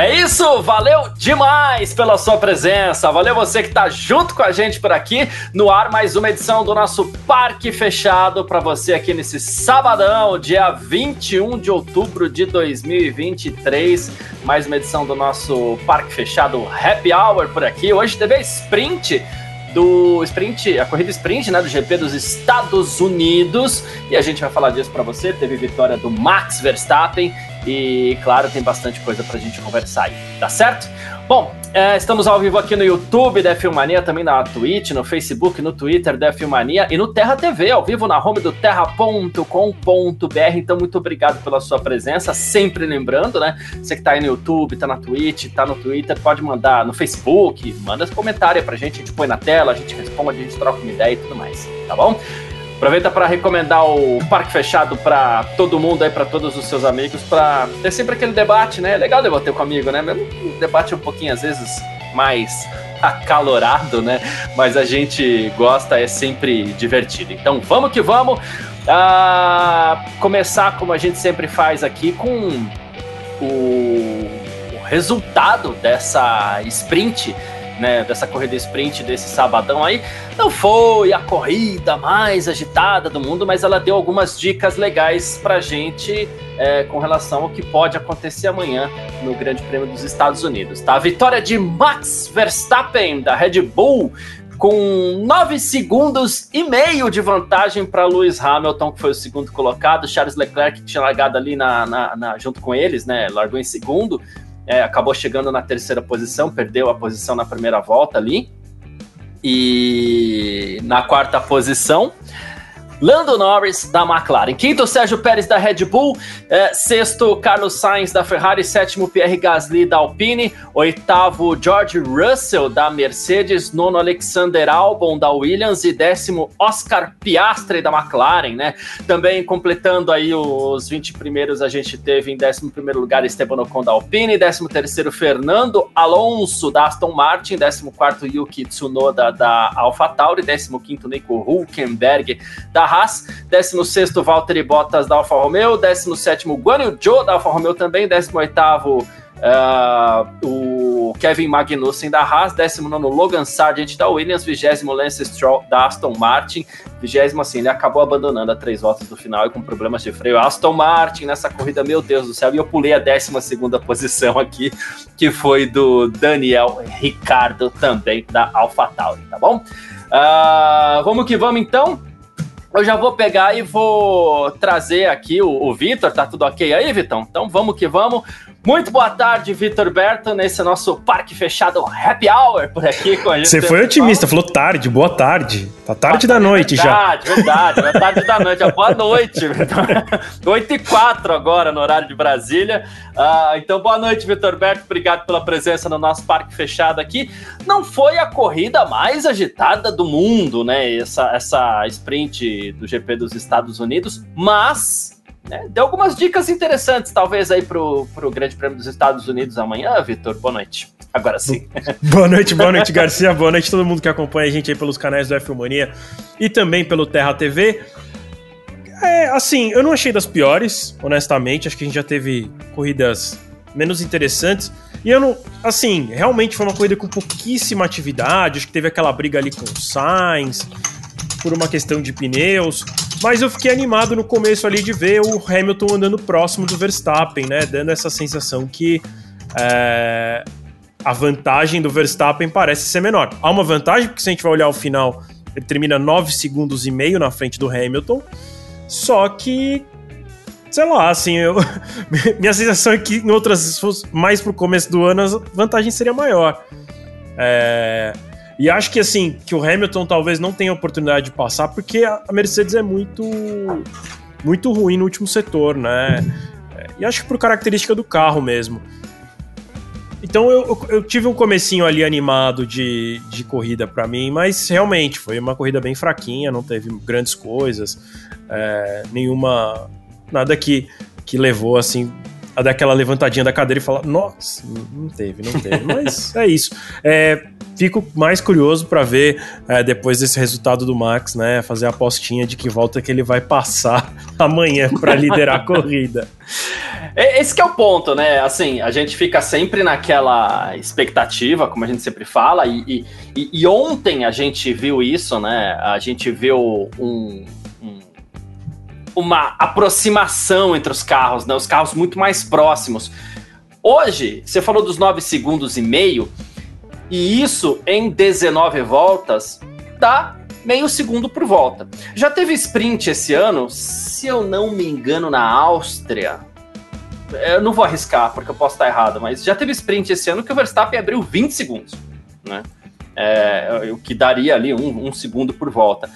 É isso, valeu demais pela sua presença, valeu você que está junto com a gente por aqui, no ar mais uma edição do nosso Parque Fechado para você aqui nesse sabadão, dia 21 de outubro de 2023, mais uma edição do nosso Parque Fechado Happy Hour por aqui, hoje teve sprint do sprint, a corrida sprint, né, do GP dos Estados Unidos, e a gente vai falar disso para você. Teve vitória do Max Verstappen e, claro, tem bastante coisa pra gente conversar aí, tá certo? Bom, é, estamos ao vivo aqui no YouTube da Filmania, também na Twitch, no Facebook, no Twitter da Filmania e no Terra TV, ao vivo na home do terra.com.br. Então, muito obrigado pela sua presença. Sempre lembrando, né? Você que tá aí no YouTube, tá na Twitch, tá no Twitter, pode mandar no Facebook, manda comentário pra gente, a gente põe na tela, a gente responde, a gente troca uma ideia e tudo mais, tá bom? Aproveita para recomendar o Parque Fechado para todo mundo aí, para todos os seus amigos, para ter sempre aquele debate, né? É legal debater com amigo, né? Um debate um pouquinho, às vezes, mais acalorado, né? Mas a gente gosta, é sempre divertido. Então vamos que vamos. Ah, começar como a gente sempre faz aqui com o resultado dessa sprint né, dessa corrida sprint desse sabadão aí, não foi a corrida mais agitada do mundo, mas ela deu algumas dicas legais pra gente é, com relação ao que pode acontecer amanhã no Grande Prêmio dos Estados Unidos. Tá? A vitória de Max Verstappen da Red Bull com 9 segundos e meio de vantagem para Lewis Hamilton, que foi o segundo colocado. Charles Leclerc que tinha largado ali na, na, na, junto com eles, né? Largou em segundo é, acabou chegando na terceira posição, perdeu a posição na primeira volta ali. E na quarta posição, Lando Norris da McLaren. Quinto, Sérgio Pérez da Red Bull. É, sexto, Carlos Sainz da Ferrari. Sétimo, Pierre Gasly da Alpine. Oitavo, George Russell da Mercedes. Nono, Alexander Albon da Williams. E décimo, Oscar Piastri da McLaren, né? Também completando aí os 20 primeiros, a gente teve em décimo primeiro lugar Esteban Ocon da Alpine. Décimo terceiro, Fernando Alonso da Aston Martin. Décimo quarto, Yuki Tsunoda da AlphaTauri. Décimo quinto, Nico Hulkenberg da Haas, 16 Valtteri Bottas da Alfa Romeo, 17 Guan Yu Zhou da Alfa Romeo também, 18 Uh, o Kevin Magnussen da Haas, 19 Logan Sargent da Williams, 20 Lance Stroll da Aston Martin, 20 assim, ele acabou abandonando a três voltas do final e com problemas de freio. Aston Martin nessa corrida, meu Deus do céu, e eu pulei a 12 posição aqui, que foi do Daniel Ricardo também da AlphaTauri, tá bom? Uh, vamos que vamos então. Eu já vou pegar e vou trazer aqui o, o Vitor. Tá tudo ok aí, Vitão? Então vamos que vamos. Muito boa tarde, Vitor Berto, nesse nosso parque fechado Happy Hour por aqui com a gente. Você foi otimista, falou tarde, boa tarde. Tá tarde ah, da noite verdade, já. Verdade, verdade, tarde da noite. Boa noite. 8 e 4 agora no horário de Brasília. Uh, então, boa noite, Vitor Berto. Obrigado pela presença no nosso parque fechado aqui. Não foi a corrida mais agitada do mundo, né? Essa, essa sprint do GP dos Estados Unidos, mas né? Deu algumas dicas interessantes, talvez, aí pro, pro Grande Prêmio dos Estados Unidos amanhã, Vitor. Boa noite. Agora sim. boa noite, boa noite, Garcia. Boa noite todo mundo que acompanha a gente aí pelos canais do F Mania e também pelo Terra TV. É, assim, eu não achei das piores, honestamente. Acho que a gente já teve corridas menos interessantes. E eu não. Assim, realmente foi uma corrida com pouquíssima atividade. Acho que teve aquela briga ali com o Sainz por uma questão de pneus. Mas eu fiquei animado no começo ali de ver o Hamilton andando próximo do Verstappen, né? Dando essa sensação que é, a vantagem do Verstappen parece ser menor. Há uma vantagem, porque se a gente vai olhar o final, ele termina 9 segundos e meio na frente do Hamilton. Só que, sei lá, assim, eu, minha sensação é que em outras, mais pro começo do ano, a vantagem seria maior. É, e acho que assim, que o Hamilton talvez não tenha oportunidade de passar, porque a Mercedes é muito muito ruim no último setor, né? E acho que por característica do carro mesmo. Então eu, eu tive um comecinho ali animado de, de corrida para mim, mas realmente foi uma corrida bem fraquinha, não teve grandes coisas, é, nenhuma. nada que, que levou assim a dar aquela levantadinha da cadeira e falar: Nossa, não teve, não teve. Mas é isso. É, fico mais curioso para ver é, depois desse resultado do Max, né? Fazer a apostinha de que volta que ele vai passar amanhã para liderar a corrida. Esse que é o ponto, né? Assim, a gente fica sempre naquela expectativa, como a gente sempre fala, e, e, e ontem a gente viu isso, né? A gente viu um, uma aproximação entre os carros, né? Os carros muito mais próximos. Hoje, você falou dos 9 segundos e meio, e isso em 19 voltas dá meio segundo por volta. Já teve sprint esse ano, se eu não me engano, na Áustria. Eu não vou arriscar, porque eu posso estar errado, mas já teve sprint esse ano que o Verstappen abriu 20 segundos, né? É, o que daria ali um, um segundo por volta.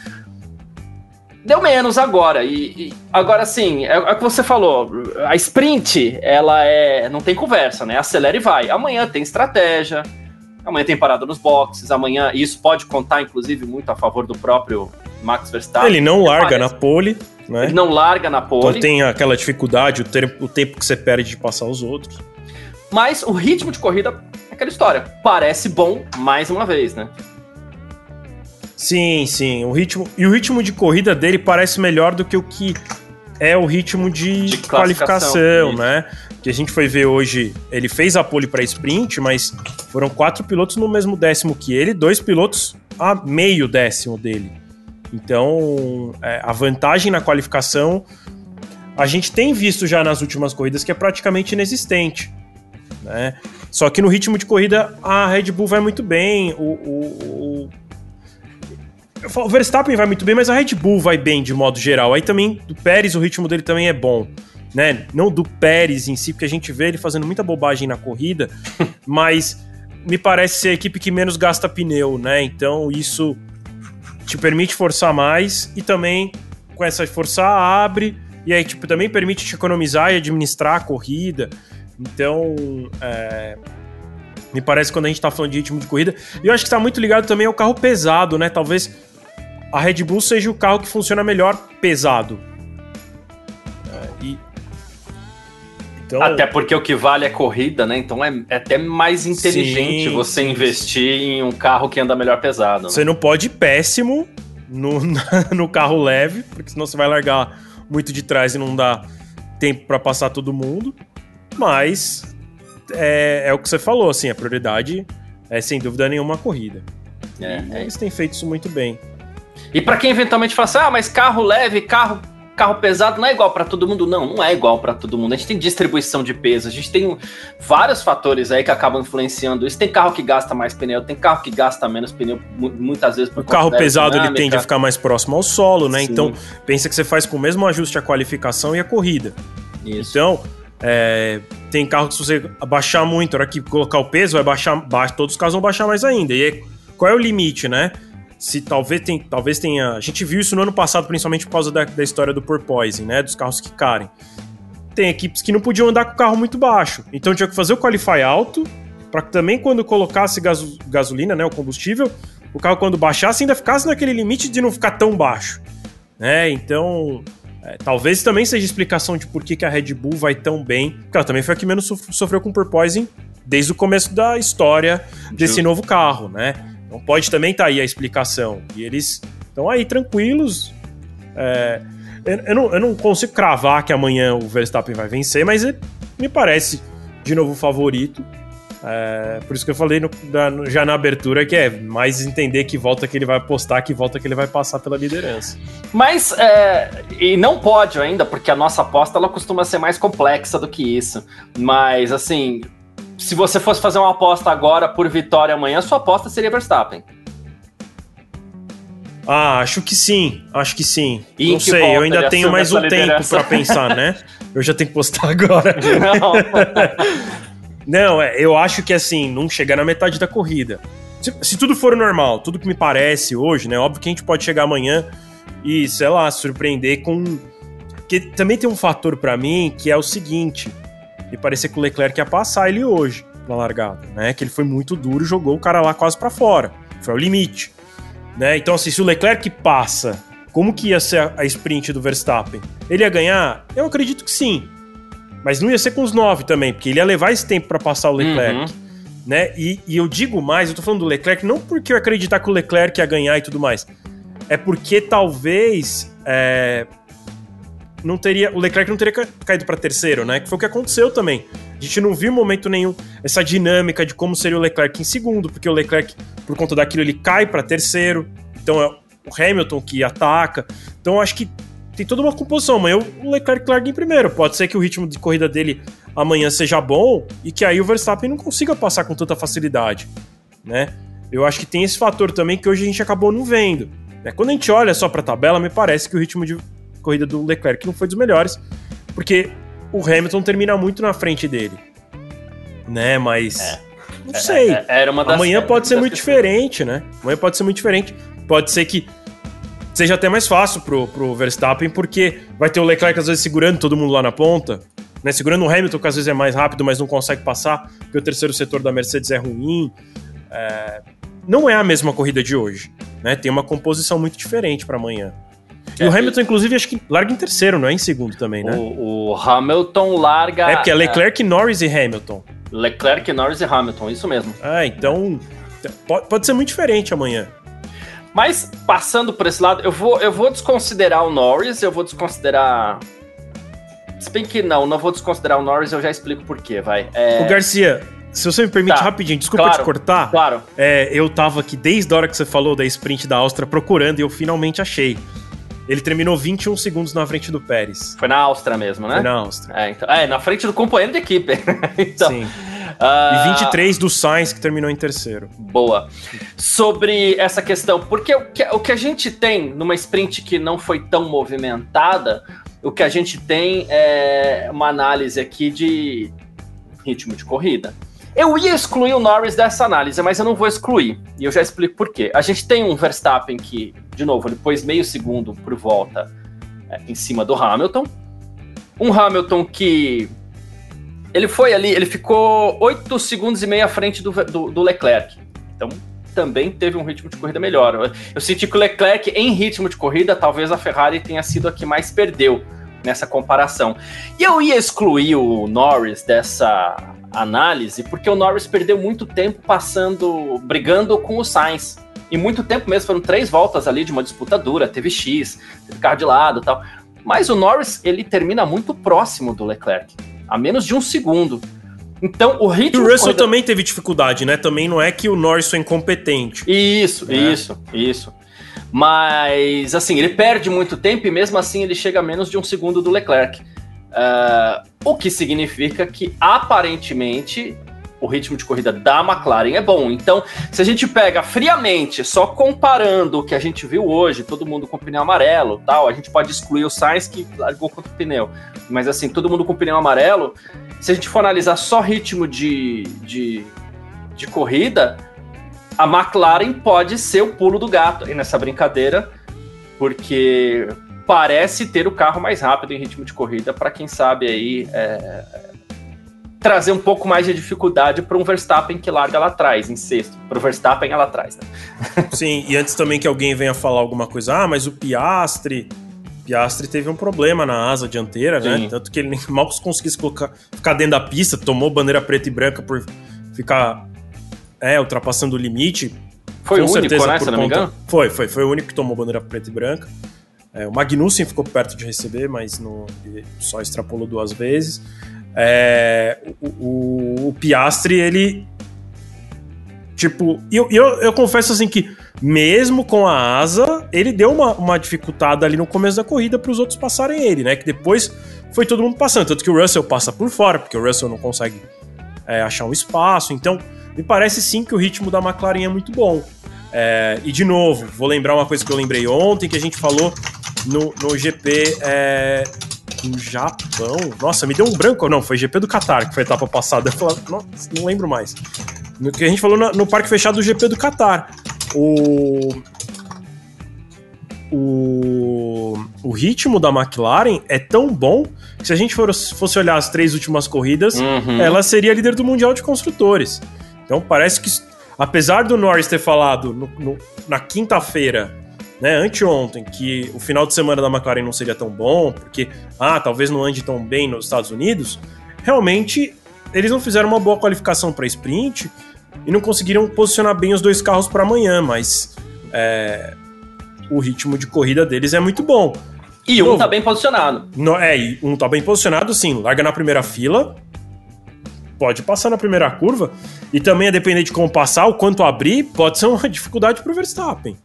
Deu menos agora. E, e agora sim, é, é, o que você falou. A sprint, ela é. Não tem conversa, né? Acelera e vai. Amanhã tem estratégia. Amanhã tem parada nos boxes. Amanhã. E isso pode contar, inclusive, muito a favor do próprio Max Verstappen. Ele não larga na pole. Né? Ele não larga na pole. Então tem aquela dificuldade, o tempo, o tempo que você perde de passar os outros. Mas o ritmo de corrida é aquela história. Parece bom mais uma vez, né? Sim, sim. O ritmo, e o ritmo de corrida dele parece melhor do que o que é o ritmo de, de qualificação, né? Que a gente foi ver hoje, ele fez a pole para sprint, mas foram quatro pilotos no mesmo décimo que ele, dois pilotos a meio décimo dele. Então, é, a vantagem na qualificação a gente tem visto já nas últimas corridas que é praticamente inexistente, né? Só que no ritmo de corrida a Red Bull vai muito bem, o, o, o Verstappen vai muito bem, mas a Red Bull vai bem de modo geral. Aí também, do Pérez, o ritmo dele também é bom. Né? Não do Pérez em si, porque a gente vê ele fazendo muita bobagem na corrida, mas me parece ser a equipe que menos gasta pneu, né? Então isso te permite forçar mais e também com essa forçar abre e aí tipo também permite te economizar e administrar a corrida. Então, é, me parece quando a gente tá falando de ritmo de corrida, e eu acho que está muito ligado também ao carro pesado, né? Talvez a Red Bull seja o carro que funciona melhor pesado. É, e... Então... Até porque o que vale é corrida, né? Então é, é até mais inteligente sim, você sim, investir sim. em um carro que anda melhor pesado. Né? Você não pode ir péssimo no, no carro leve, porque senão você vai largar muito de trás e não dá tempo para passar todo mundo. Mas é, é, o que você falou, assim, a prioridade é sem dúvida nenhuma a corrida. É, é. Eles têm feito isso muito bem. E para quem eventualmente fala assim, ah, mas carro leve, carro carro pesado não é igual para todo mundo, não, não é igual para todo mundo. A gente tem distribuição de peso, a gente tem vários fatores aí que acabam influenciando isso. Tem carro que gasta mais pneu, tem carro que gasta menos pneu, muitas vezes por O carro pesado ele tende a ficar mais próximo ao solo, né? Sim. Então, pensa que você faz com o mesmo ajuste a qualificação e a corrida. Isso. Então, é, tem carro que se você abaixar muito, na hora que colocar o peso, vai baixar, baixa, todos os carros vão baixar mais ainda. E aí, qual é o limite, né? Se talvez, tem, talvez tenha. A gente viu isso no ano passado, principalmente por causa da, da história do porpoising, né? Dos carros que carem. Tem equipes que não podiam andar com o carro muito baixo. Então tinha que fazer o qualify alto, para que também quando colocasse gaso, gasolina, né? O combustível, o carro quando baixasse ainda ficasse naquele limite de não ficar tão baixo. Né? Então. É, talvez também seja explicação de por que, que a Red Bull vai tão bem. Porque ela também foi a que menos sofreu com porpoising desde o começo da história desse novo carro, né? Então pode também estar tá aí a explicação. E eles estão aí tranquilos. É, eu, eu, não, eu, não, consigo cravar que amanhã o Verstappen vai vencer, mas ele me parece de novo favorito. É, por isso que eu falei no, no, já na abertura que é mais entender que volta que ele vai apostar, que volta que ele vai passar pela liderança. Mas, é, e não pode ainda, porque a nossa aposta ela costuma ser mais complexa do que isso. Mas, assim, se você fosse fazer uma aposta agora por vitória amanhã, sua aposta seria Verstappen. Ah, acho que sim, acho que sim. E não sei, eu ainda tenho mais um tempo para pensar, né? Eu já tenho que postar agora. Não. não, é, eu acho que assim, não chegar na metade da corrida. Se, se, tudo for normal, tudo que me parece hoje, né? Óbvio que a gente pode chegar amanhã e, sei lá, surpreender com. Porque também tem um fator para mim que é o seguinte: e parecia que o Leclerc ia passar ele hoje na largada, né? Que ele foi muito duro e jogou o cara lá quase para fora. Foi o limite. Né? Então, assim, se o Leclerc passa, como que ia ser a sprint do Verstappen? Ele ia ganhar? Eu acredito que sim. Mas não ia ser com os nove também, porque ele ia levar esse tempo para passar o Leclerc. Uhum. Né? E, e, eu digo mais, eu tô falando do Leclerc, não porque eu acreditar que o Leclerc ia ganhar e tudo mais. É porque talvez é, não teria. O Leclerc não teria caído para terceiro, né? Que foi o que aconteceu também. A gente não viu momento nenhum essa dinâmica de como seria o Leclerc em segundo, porque o Leclerc, por conta daquilo, ele cai para terceiro. Então é o Hamilton que ataca. Então acho que tem toda uma composição. Amanhã o Leclerc larga em primeiro. Pode ser que o ritmo de corrida dele amanhã seja bom e que aí o Verstappen não consiga passar com tanta facilidade, né? Eu acho que tem esse fator também que hoje a gente acabou não vendo. Né? Quando a gente olha só para a tabela, me parece que o ritmo de corrida do Leclerc não foi dos melhores, porque o Hamilton termina muito na frente dele, né? Mas é. não sei. É, é, Amanhã pode ser muito diferente, né? Amanhã pode ser muito diferente. Pode ser que seja até mais fácil pro, pro Verstappen, porque vai ter o Leclerc às vezes segurando todo mundo lá na ponta, né? Segurando o Hamilton, que às vezes é mais rápido, mas não consegue passar, porque o terceiro setor da Mercedes é ruim. É... Não é a mesma corrida de hoje, né? Tem uma composição muito diferente para amanhã. E é, o Hamilton, inclusive, acho que larga em terceiro, não é em segundo também, né? O, o Hamilton larga. É porque é Leclerc, é... Norris e Hamilton. Leclerc, Norris e Hamilton, isso mesmo. Ah, então. Pode, pode ser muito diferente amanhã. Mas passando por esse lado, eu vou, eu vou desconsiderar o Norris, eu vou desconsiderar. Se bem que não, não vou desconsiderar o Norris, eu já explico por quê, vai. É... O Garcia, se você me permite tá. rapidinho, desculpa claro, te cortar. Claro. É, eu tava aqui desde a hora que você falou da sprint da Áustria procurando e eu finalmente achei. Ele terminou 21 segundos na frente do Pérez. Foi na Áustria mesmo, né? Foi na Áustria. É, então, é na frente do companheiro de equipe. então, Sim. Uh... E 23 do Sainz, que terminou em terceiro. Boa. Sobre essa questão, porque o que, o que a gente tem numa sprint que não foi tão movimentada, o que a gente tem é uma análise aqui de ritmo de corrida. Eu ia excluir o Norris dessa análise, mas eu não vou excluir. E eu já explico por quê. A gente tem um Verstappen que, de novo, ele pôs meio segundo por volta é, em cima do Hamilton. Um Hamilton que ele foi ali, ele ficou 8 segundos e meio à frente do, do, do Leclerc. Então, também teve um ritmo de corrida melhor. Eu, eu senti que o Leclerc, em ritmo de corrida, talvez a Ferrari tenha sido a que mais perdeu nessa comparação. E eu ia excluir o Norris dessa análise, porque o Norris perdeu muito tempo passando, brigando com o Sainz. E muito tempo mesmo, foram três voltas ali de uma disputa dura, teve X, teve carro de lado e tal. Mas o Norris, ele termina muito próximo do Leclerc a menos de um segundo. Então, o ritmo. E o Russell também teve dificuldade, né? Também não é que o Norris foi incompetente. Isso, né? isso, isso. Mas, assim, ele perde muito tempo e mesmo assim ele chega a menos de um segundo do Leclerc. Uh, o que significa que, aparentemente, o ritmo de corrida da McLaren é bom. Então, se a gente pega friamente, só comparando o que a gente viu hoje, todo mundo com pneu amarelo, tal, a gente pode excluir o Sainz que largou contra o pneu. Mas assim, todo mundo com pneu amarelo, se a gente for analisar só ritmo de, de, de corrida, a McLaren pode ser o pulo do gato aí nessa brincadeira, porque parece ter o carro mais rápido em ritmo de corrida para quem sabe aí é, trazer um pouco mais de dificuldade para um Verstappen que larga lá atrás, em sexto. Para o Verstappen é lá atrás. Né? Sim, e antes também que alguém venha falar alguma coisa, ah, mas o Piastre. Piastre teve um problema na asa dianteira, né? Sim. né? Tanto que ele nem mal conseguisse colocar, ficar dentro da pista, tomou bandeira preta e branca por ficar é, ultrapassando o limite. Foi Com o único, né, se não me engano? Foi, foi, foi o único que tomou bandeira preta e branca. É, o Magnussen ficou perto de receber, mas não, só extrapolou duas vezes. É, o, o, o, Piastri, ele. Tipo, eu, eu, eu confesso assim que, mesmo com a asa, ele deu uma, uma dificultada ali no começo da corrida para os outros passarem ele, né? Que depois foi todo mundo passando. Tanto que o Russell passa por fora, porque o Russell não consegue é, achar um espaço. Então, me parece sim que o ritmo da McLaren é muito bom. É, e de novo, vou lembrar uma coisa que eu lembrei ontem, que a gente falou no, no GP é, no Japão. Nossa, me deu um branco. Não, foi GP do Qatar, que foi a etapa passada. Eu falei, não, não lembro mais. No que a gente falou no, no parque fechado do GP do Qatar. O. O, o ritmo da McLaren é tão bom que se a gente for, fosse olhar as três últimas corridas, uhum. ela seria líder do Mundial de Construtores. Então parece que, apesar do Norris ter falado no, no, na quinta-feira né, anteontem, que o final de semana da McLaren não seria tão bom, porque, ah, talvez não ande tão bem nos Estados Unidos, realmente eles não fizeram uma boa qualificação para sprint e não conseguiram posicionar bem os dois carros para amanhã, mas é, o ritmo de corrida deles é muito bom. E um Novo, tá bem posicionado. No, é, um tá bem posicionado, sim. Larga na primeira fila, pode passar na primeira curva, e também a depender de como passar, o quanto abrir, pode ser uma dificuldade pro Verstappen.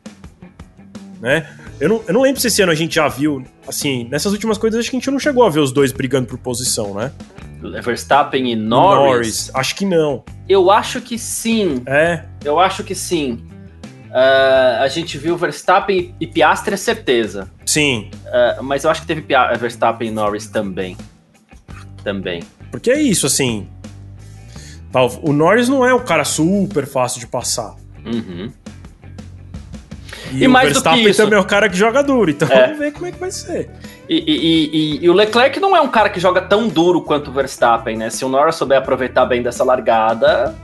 Né? Eu não, eu não lembro se esse ano a gente já viu, assim, nessas últimas coisas acho que a gente não chegou a ver os dois brigando por posição, né? Verstappen e Norris? Norris? Acho que não. Eu acho que sim. É? Eu acho que sim. Uh, a gente viu Verstappen e Piastri, é certeza. Sim. Uh, mas eu acho que teve Verstappen e Norris também. Também. Porque é isso, assim. O Norris não é um cara super fácil de passar. Uhum. E, e mais o Verstappen do que isso, também é o cara que joga duro, então é. vamos ver como é que vai ser. E, e, e, o Leclerc não é um cara que joga tão duro quanto o Verstappen, né? Se o Norris souber aproveitar bem dessa largada.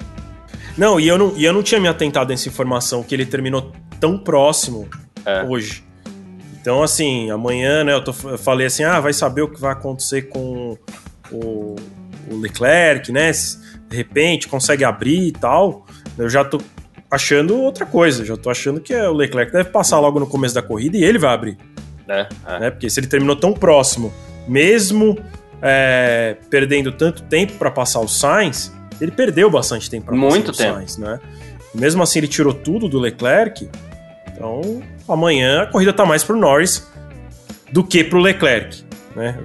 Não, e eu não, e eu não tinha me atentado nessa informação, que ele terminou tão próximo é. hoje. Então, assim, amanhã, né, eu, tô, eu, falei assim, ah, vai saber o que vai acontecer com o, o Leclerc, né? de repente consegue abrir e tal. Eu já tô achando outra coisa. Já tô achando que é o Leclerc deve passar logo no começo da corrida e ele vai abrir. É, é. Né? Porque se ele terminou tão próximo, mesmo é, perdendo tanto tempo para passar o Sainz, ele perdeu bastante tempo para passar o Sainz, né? Mesmo assim, ele tirou tudo do Leclerc. Então, amanhã a corrida tá mais pro Norris do que pro Leclerc, né?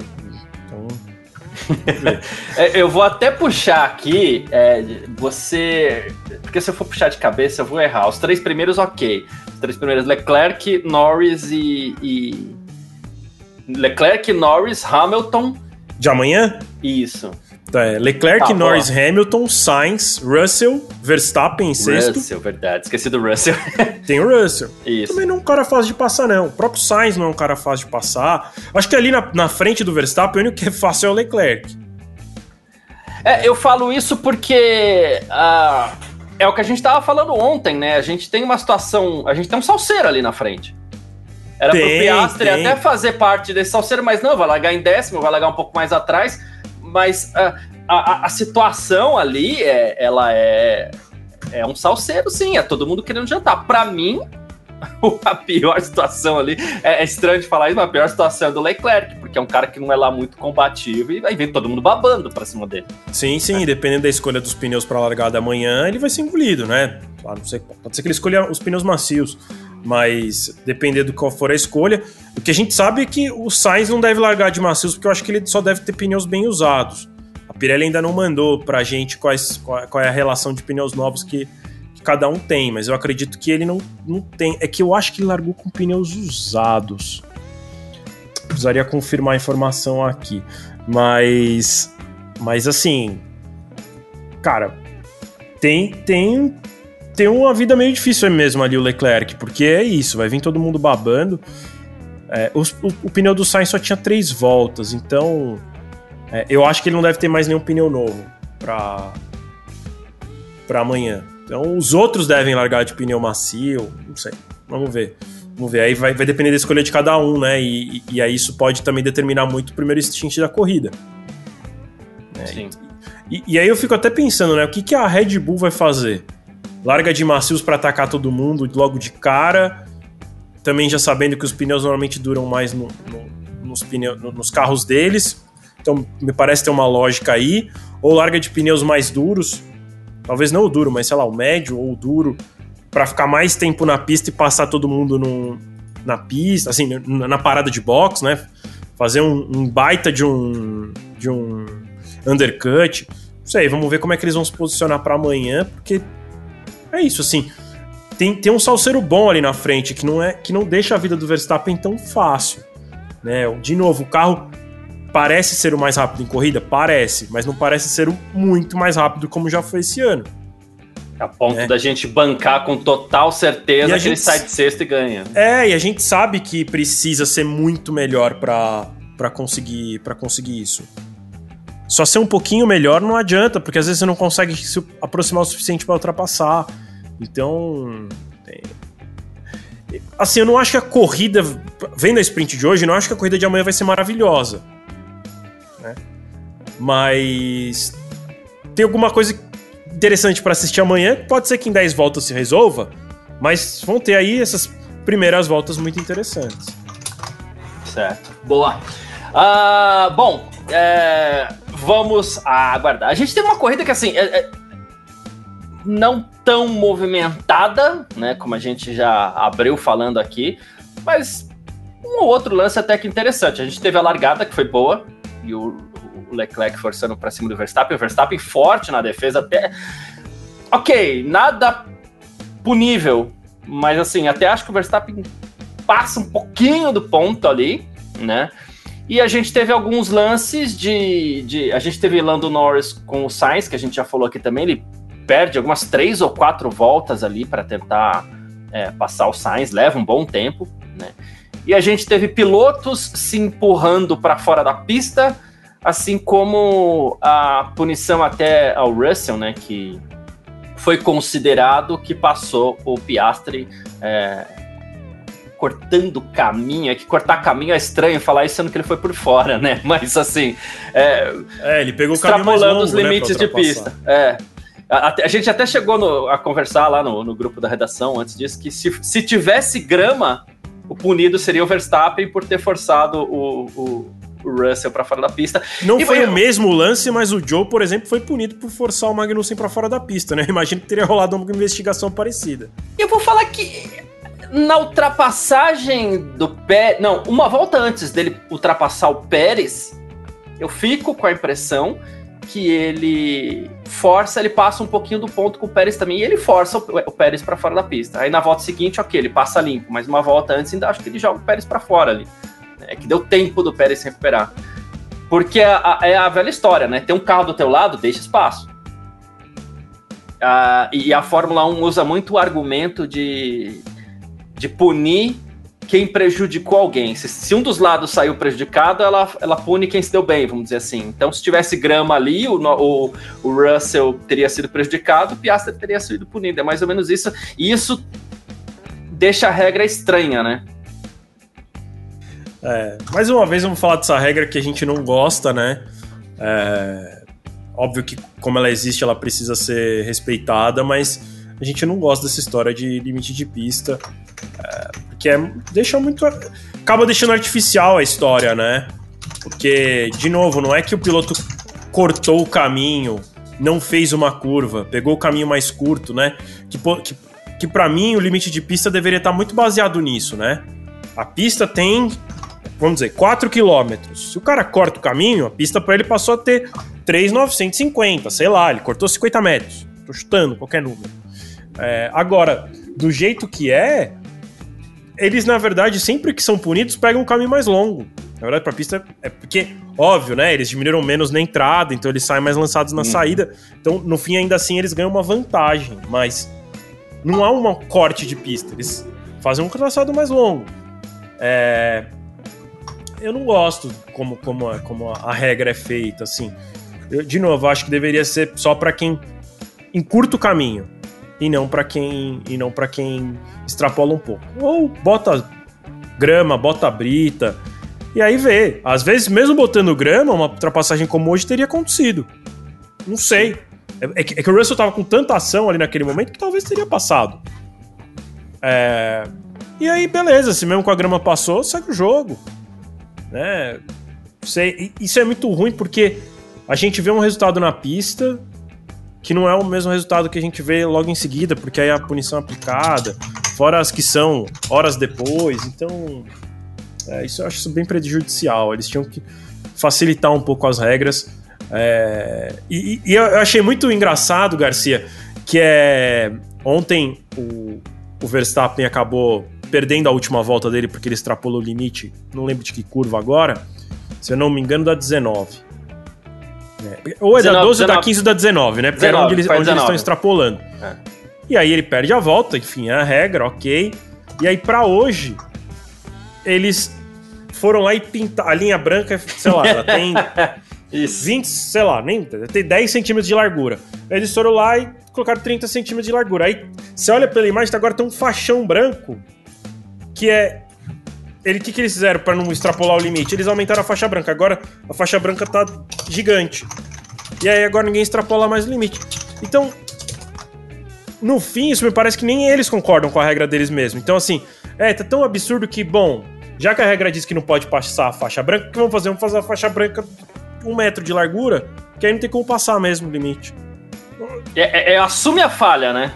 É, eu vou até puxar aqui, é, você. Porque se eu for puxar de cabeça, eu vou errar. Os três primeiros, ok. Os três primeiros, Leclerc, Norris e. e... Leclerc, Norris, Hamilton. De amanhã? Isso. Tá, é Leclerc, tá, Norris, Hamilton, Sainz, Russell, Verstappen em sexto. Russell, verdade. Esqueci do Russell. Tem o Russell. Isso. Também não é um cara fácil de passar, não. O próprio Sainz não é um cara fácil de passar. Acho que ali na, na frente do Verstappen, o único que é fácil é o Leclerc. É, eu falo isso porque uh, é o que a gente tava falando ontem, né? A gente tem uma situação. A gente tem um salseiro ali na frente. Era tem, pro Piastri tem. até fazer parte desse salseiro, mas não, vai largar em décimo, vai largar um pouco mais atrás mas a, a, a, situação ali, é, ela é, é um salseiro, sim, é todo mundo querendo jantar. Para mim, a pior situação ali, é, é, estranho de falar isso, mas a pior situação é do Leclerc, porque é um cara que não é lá muito combativo e aí vem todo mundo babando pra cima dele. Sim, sim, é. dependendo da escolha dos pneus pra largada amanhã, ele vai ser engolido, né? Ah, não sei, pode ser que ele escolha os pneus macios, mas dependendo de qual for a escolha, o que a gente sabe é que o Sainz não deve largar de macios, porque eu acho que ele só deve ter pneus bem usados. A Pirelli ainda não mandou pra gente quais, qual, qual é a relação de pneus novos que, cada um tem, mas eu acredito que ele não, não tem. É que eu acho que ele largou com pneus usados. Precisaria confirmar a informação aqui. Mas. Mas assim. Cara, tem, tem tem uma vida meio difícil mesmo ali o Leclerc, porque é isso, vai vir todo mundo babando. É, o, o, o, pneu do Sainz só tinha três voltas, então é, eu acho que ele não deve ter mais nenhum pneu novo para para amanhã. Então os outros devem largar de pneu macio, não sei. Vamos ver. Vamos ver. Aí vai, vai depender da escolha de cada um, né? E, e, e aí isso pode também determinar muito o primeiro stint da corrida. É, Sim. E, e, aí eu fico até pensando, né? O que, que a Red Bull vai fazer? larga de macios para atacar todo mundo logo de cara. Também já sabendo que os pneus normalmente duram mais no, no, nos, pneus, nos carros deles. Então me parece ter uma lógica aí. Ou larga de pneus mais duros. Talvez não o duro, mas sei lá, o médio ou o duro. para ficar mais tempo na pista e passar todo mundo na pista, assim, na parada de box, né? Fazer um, um baita de um, de um undercut. Não sei, vamos ver como é que eles vão se posicionar para amanhã, porque é isso, assim. Tem, tem um salseiro bom ali na frente que não é que não deixa a vida do Verstappen tão fácil. Né? De novo, o carro parece ser o mais rápido em corrida? Parece, mas não parece ser o muito mais rápido como já foi esse ano. A ponto né? da gente bancar com total certeza que gente... ele sai de sexto e ganha. É, e a gente sabe que precisa ser muito melhor para conseguir, pra conseguir isso. Só ser um pouquinho melhor não adianta, porque às vezes você não consegue se aproximar o suficiente para ultrapassar. Então. assim, eu não acho que a corrida, vendo a sprint de hoje, eu não acho que a corrida de amanhã vai ser maravilhosa. Né? Mas tem alguma coisa interessante para assistir amanhã. Pode ser que em 10 voltas se resolva, mas vão ter aí essas primeiras voltas muito interessantes. Certo. Boa. Uh, bom, é, vamos aguardar. A gente teve uma corrida que, assim, é, é, não tão movimentada, né? Como a gente já abriu falando aqui, mas um ou outro lance até que interessante. A gente teve a largada, que foi boa, e o, o Leclerc forçando para cima do Verstappen, o Verstappen forte na defesa, até. Ok, nada punível, mas assim, até acho que o Verstappen passa um pouquinho do ponto ali, né? E a gente teve alguns lances de, de. A gente teve Lando Norris com o Sainz, que a gente já falou aqui também. Ele perde algumas três ou quatro voltas ali para tentar é, passar o Sainz, leva um bom tempo, né? E a gente teve pilotos se empurrando para fora da pista, assim como a punição até ao Russell, né? Que foi considerado que passou o Piastri. É, cortando caminho. É que cortar caminho é estranho falar isso sendo que ele foi por fora, né? Mas assim. É, é ele pegou o caminho mais longo, os né, limites né, de pista. É. A, a, gente até chegou no, a conversar lá no, no, grupo da redação antes disso que se, se tivesse grama, o punido seria o Verstappen por ter forçado o, o, o Russell para fora da pista. Não e foi, o mesmo lance, mas o Joe, por exemplo, foi punido por forçar o Magnussen para fora da pista, né? Imagino que teria rolado uma investigação parecida. Eu vou falar que na ultrapassagem do Pérez. Não, uma volta antes dele ultrapassar o Pérez, eu fico com a impressão que ele força, ele passa um pouquinho do ponto com o Pérez também, e ele força o, Pérez para fora da pista. Aí na volta seguinte, ok, ele passa limpo, mas uma volta antes ainda acho que ele joga o Pérez para fora ali. É que deu tempo do Pérez se recuperar. Porque é a, é a velha história, né? Tem um carro do teu lado, deixa espaço. Ah, e a Fórmula 1 usa muito o argumento de de punir quem prejudicou alguém. Se, se, um dos lados saiu prejudicado, ela, ela pune quem se deu bem, vamos dizer assim. Então, se tivesse grama ali, o, o, o Russell teria sido prejudicado, o Piastri teria sido punido. É mais ou menos isso. E isso deixa a regra estranha, né? É, mais uma vez vamos falar dessa regra que a gente não gosta, né? É, óbvio que como ela existe, ela precisa ser respeitada, mas a gente não gosta dessa história de limite de pista. É, porque é, deixa muito. Acaba deixando artificial a história, né? Porque, de novo, não é que o piloto cortou o caminho, não fez uma curva, pegou o caminho mais curto, né? Que, que, que para mim o limite de pista deveria estar muito baseado nisso, né? A pista tem, vamos dizer, 4 km. Se o cara corta o caminho, a pista para ele passou a ter 3,950, sei lá, ele cortou 50 metros. Tô chutando qualquer número. É, agora, do jeito que é, eles, na verdade, sempre que são punidos, pegam um caminho mais longo. Na verdade, pra pista é porque, óbvio, né? Eles diminuíram menos na entrada, então eles saem mais lançados na uhum. saída. Então, no fim, ainda assim, eles ganham uma vantagem. Mas não há um corte de pista. Eles fazem um traçado mais longo. É... Eu não gosto como, como, a, como a regra é feita, assim. Eu, de novo, acho que deveria ser só para quem encurta o caminho e não para quem e não para quem extrapola um pouco. Ou bota grama, bota brita e aí vê. Às vezes mesmo botando grama, uma ultrapassagem como hoje teria acontecido. Não sei. É, é, que, é que, o Russell tava com tanta ação ali naquele momento que talvez teria passado. É... E aí, beleza, se mesmo com a grama passou, segue o jogo. Né? Sei, isso é muito ruim porque a gente vê um resultado na pista que não é o mesmo resultado que a gente vê logo em seguida, porque aí a punição é aplicada, fora as que são horas depois. Então, é, isso eu acho isso bem prejudicial. Eles tinham que facilitar um pouco as regras. É, e, e, eu achei muito engraçado, Garcia, que é ontem o, o Verstappen acabou perdendo a última volta dele porque ele extrapolou o limite. Não lembro de que curva agora. Se eu não me engano, da 19. É. Ou é 19, da 12 ou da 15 ou da 19, né? Porque 19, era onde eles, onde eles estão extrapolando. É. E aí ele perde a volta, enfim, é a regra, ok. E aí para hoje, eles foram lá e pintaram. A linha branca, sei lá, ela tem Isso. 20, sei lá, nem tem 10 centímetros de largura. Eles foram lá e colocaram 30 centímetros de largura. Aí você olha pela imagem, agora tem um faixão branco que é ele que, que eles fizeram para não extrapolar o limite? Eles aumentaram a faixa branca. Agora a faixa branca tá gigante. E aí agora ninguém extrapola mais o limite. Então, no fim, isso me parece que nem eles concordam com a regra deles mesmo. Então, assim, é, tá tão absurdo que, bom, já que a regra diz que não pode passar a faixa branca, o que vamos fazer? Vamos fazer a faixa branca um metro de largura, que aí não tem como passar mesmo o limite. É, é, é assume a falha, né?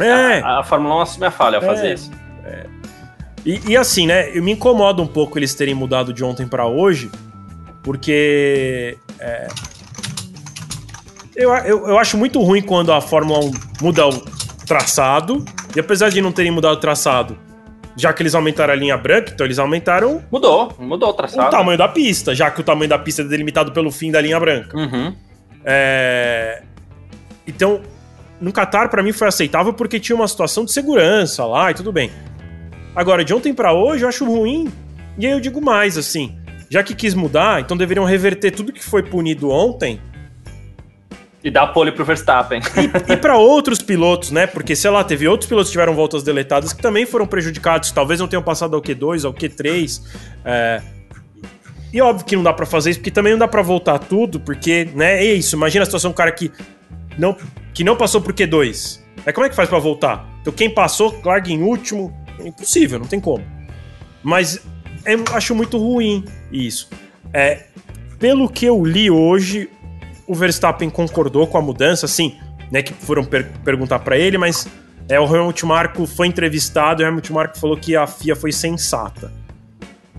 É. A, a, Fórmula 1 assume a falha ao fazer é. isso. É. E, e, assim, né? Eu me incomoda um pouco eles terem mudado de ontem para hoje, porque. É, eu, eu, eu acho muito ruim quando a Fórmula 1 muda o traçado, e apesar de não terem mudado o traçado, já que eles aumentaram a linha branca, então eles aumentaram. Mudou, mudou o traçado. O tamanho da pista, já que o tamanho da pista é delimitado pelo fim da linha branca. Uhum. É... Então, no Qatar, para mim, foi aceitável porque tinha uma situação de segurança lá e tudo bem. Agora, de ontem para hoje, eu acho ruim. E aí eu digo mais, assim. Já que quis mudar, então deveriam reverter tudo que foi punido ontem e dar pole pro Verstappen. E, e para outros pilotos, né? Porque, sei lá, teve outros pilotos que tiveram voltas deletadas que também foram prejudicados. Talvez não tenham passado ao Q2, ao Q3. É... E óbvio que não dá para fazer isso, porque também não dá para voltar tudo, porque, né? É isso. Imagina a situação, um cara que não, que não passou pro Q2. É como é que faz para voltar? Então quem passou, larga em último. Impossível, não tem como. Mas é, acho muito ruim isso. É, pelo que eu li hoje, o Verstappen concordou com a mudança, sim, né, que foram per perguntar para ele, mas é, o Helmut Marko foi entrevistado e o Helmut Marko falou que a FIA foi sensata.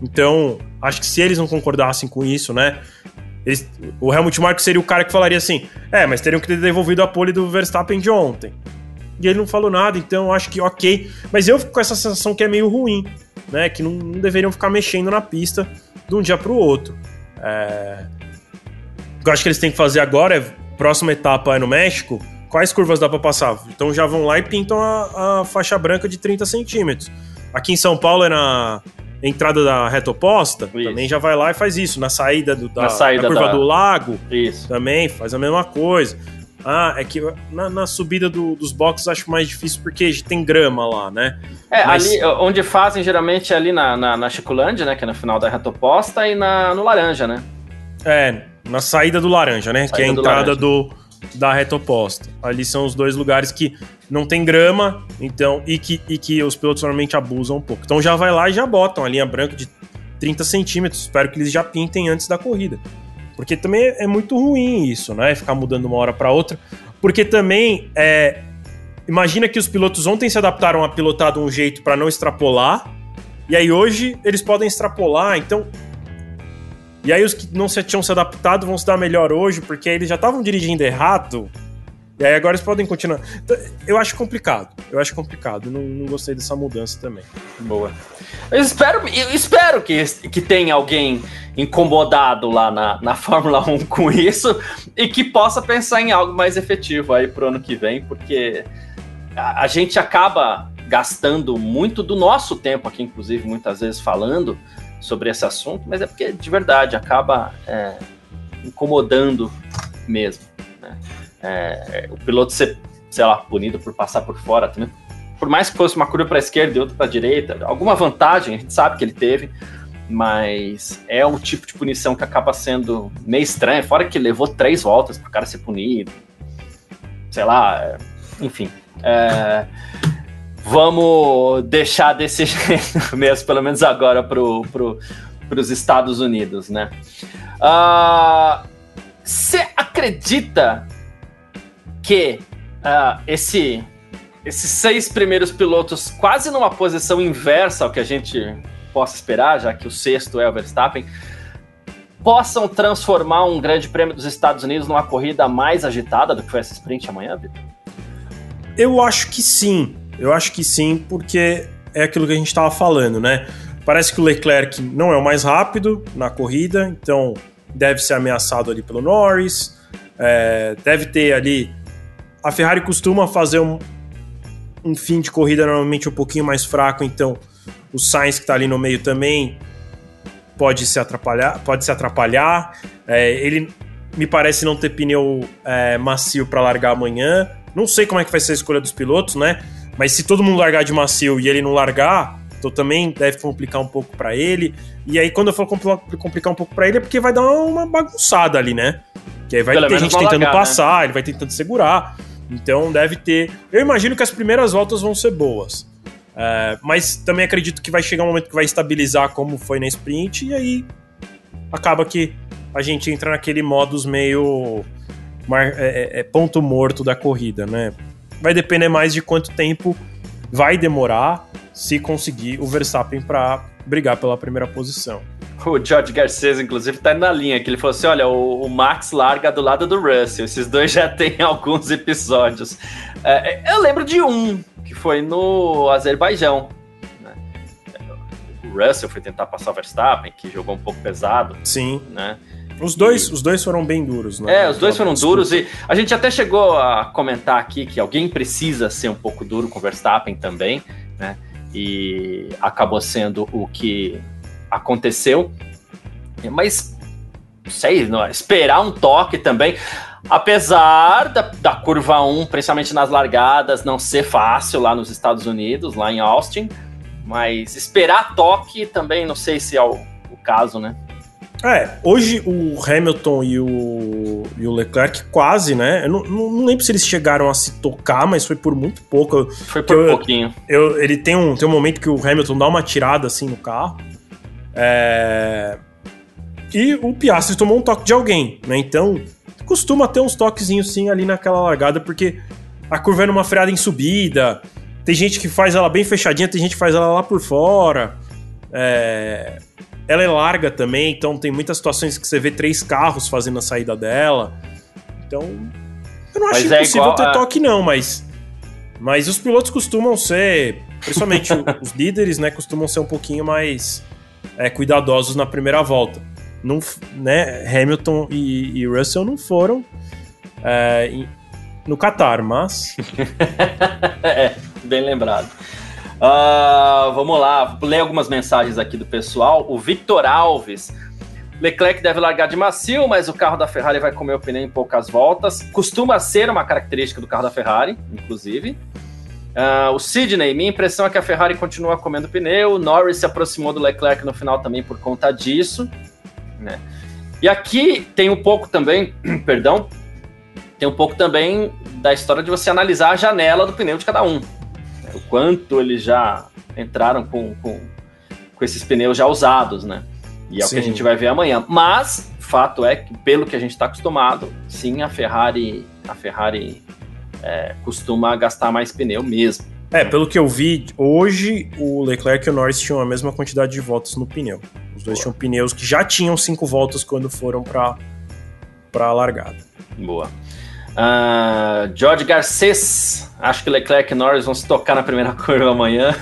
Então, acho que se eles não concordassem com isso, né, eles, o Helmut Marko seria o cara que falaria assim, é, mas teriam que ter devolvido a pole do Verstappen de ontem. E ele não falou nada, então acho que ok. Mas eu fico com essa sensação que é meio ruim, né? Que não, não deveriam ficar mexendo na pista de um dia para o outro. É... O que eu acho que eles têm que fazer agora é, próxima etapa é no México, quais curvas dá para passar? Então já vão lá e pintam a, a, faixa branca de 30 centímetros. Aqui em São Paulo é na entrada da reta oposta, isso. também já vai lá e faz isso. Na saída, do, da, na saída da curva da... do lago, isso. também faz a mesma coisa. Ah, é que na, na subida do, dos boxes acho mais difícil porque tem grama lá, né? É, Mas... ali onde fazem geralmente é ali na, na, na Chiculândia, né? Que é no final da reta oposta, e na, no Laranja, né? É, na saída do laranja, né? Saída que é a entrada do, da reta oposta. Ali são os dois lugares que não tem grama, então e que, e que os pilotos normalmente abusam um pouco. Então já vai lá e já botam a linha branca de 30 centímetros. Espero que eles já pintem antes da corrida. Porque também é muito ruim isso, né? Ficar mudando uma hora para outra. Porque também é. Imagina que os pilotos ontem se adaptaram a pilotar de um jeito para não extrapolar. E aí hoje eles podem extrapolar. Então e aí os que não se tinham se adaptado vão se dar melhor hoje, porque eles já estavam dirigindo errado. E aí agora eles podem continuar. Eu acho complicado. Eu acho complicado. Não, não gostei dessa mudança também. Boa. Eu espero, eu espero que, que tenha alguém incomodado lá na, na Fórmula 1 com isso e que possa pensar em algo mais efetivo aí pro ano que vem, porque a, a gente acaba gastando muito do nosso tempo aqui, inclusive, muitas vezes falando sobre esse assunto, mas é porque de verdade acaba é, incomodando mesmo. Né? É, o piloto ser, sei lá, punido por passar por fora também. Por mais que fosse uma curva para a esquerda e outra para a direita, alguma vantagem a gente sabe que ele teve, mas é um tipo de punição que acaba sendo meio estranha, fora que levou três voltas para o cara ser punido. Sei lá, é, enfim. É, vamos deixar desse jeito mesmo, pelo menos agora para pro, os Estados Unidos, né? Você uh, acredita que uh, esse, esses seis primeiros pilotos, quase numa posição inversa ao que a gente possa esperar, já que o sexto é o Verstappen, possam transformar um grande prêmio dos Estados Unidos numa corrida mais agitada do que foi essa sprint amanhã, Vitor? Eu acho que sim. Eu acho que sim, porque é aquilo que a gente estava falando, né? Parece que o Leclerc não é o mais rápido na corrida, então deve ser ameaçado ali pelo Norris. É, deve ter ali. A Ferrari costuma fazer um, um fim de corrida normalmente um pouquinho mais fraco, então o Sainz que está ali no meio também pode se atrapalhar. Pode se atrapalhar. É, ele me parece não ter pneu é, macio para largar amanhã. Não sei como é que vai ser a escolha dos pilotos, né? Mas se todo mundo largar de macio e ele não largar, Então também deve complicar um pouco para ele. E aí, quando eu falo complicar um pouco para ele, é porque vai dar uma bagunçada ali, né? Que aí vai Pelo ter gente tentando largar, né? passar, né? ele vai tentando segurar. Então deve ter. Eu imagino que as primeiras voltas vão ser boas. É, mas também acredito que vai chegar um momento que vai estabilizar como foi na sprint, e aí acaba que a gente entra naquele modus meio é, é, é ponto morto da corrida, né? Vai depender mais de quanto tempo vai demorar se conseguir o Verstappen para brigar pela primeira posição. O George Garcês, inclusive, tá na linha, que ele falou assim: olha, o, o, Max larga do lado do Russell. Esses dois já tem alguns episódios. É, é, eu lembro de um, que foi no Azerbaijão. Né? O Russell foi tentar passar o Verstappen, que jogou um pouco pesado. Sim. Né? Os dois, e... os dois foram bem duros, né? É, os dois foram duros e a gente até chegou a comentar aqui que alguém precisa ser um pouco duro com o Verstappen também, né? E acabou sendo o que aconteceu. Mas, sei, não, esperar um toque também. Apesar da, da curva 1, principalmente nas largadas, não ser fácil lá nos Estados Unidos, lá em Austin. Mas esperar toque também, não sei se é o, o caso, né? É, hoje o Hamilton e o, e o Leclerc quase, né? Eu não, não, lembro se eles chegaram a se tocar, mas foi por muito pouco. Foi por eu, pouquinho. Eu, ele tem um, tem um momento que o Hamilton dá uma tirada assim no carro. É... E o Piastri tomou um toque de alguém, né? Então, costuma ter uns toquezinhos sim ali naquela largada, porque a curva é numa freada em subida. Tem gente que faz ela bem fechadinha, tem gente que faz ela lá por fora. É... Ela é larga também, então tem muitas situações que você vê três carros fazendo a saída dela. Então, eu não acho é impossível ter a... toque, não, mas. Mas os pilotos costumam ser, principalmente os líderes, né? Costumam ser um pouquinho mais é, cuidadosos na primeira volta. Não, né, Hamilton e, e Russell não foram é, no Qatar, mas. é, bem lembrado. Uh, vamos lá, ler algumas mensagens aqui do pessoal. O Victor Alves. Leclerc deve largar de macio, mas o carro da Ferrari vai comer o pneu em poucas voltas. Costuma ser uma característica do carro da Ferrari, inclusive. Uh, o Sidney, minha impressão é que a Ferrari continua comendo pneu. Norris se aproximou do Leclerc no final também por conta disso. Né? E aqui tem um pouco também, perdão, tem um pouco também da história de você analisar a janela do pneu de cada um o quanto eles já entraram com, com, com esses pneus já usados, né? E é sim. o que a gente vai ver amanhã. Mas, fato é que, pelo que a gente está acostumado, sim, a Ferrari, a Ferrari é, costuma gastar mais pneu mesmo. É, pelo que eu vi, hoje o Leclerc e o Norris tinham a mesma quantidade de voltas no pneu. Os dois Boa. tinham pneus que já tinham cinco voltas quando foram para a largada. Boa. Uh, George Garcês, acho que Leclerc e Norris vão se tocar na primeira curva amanhã.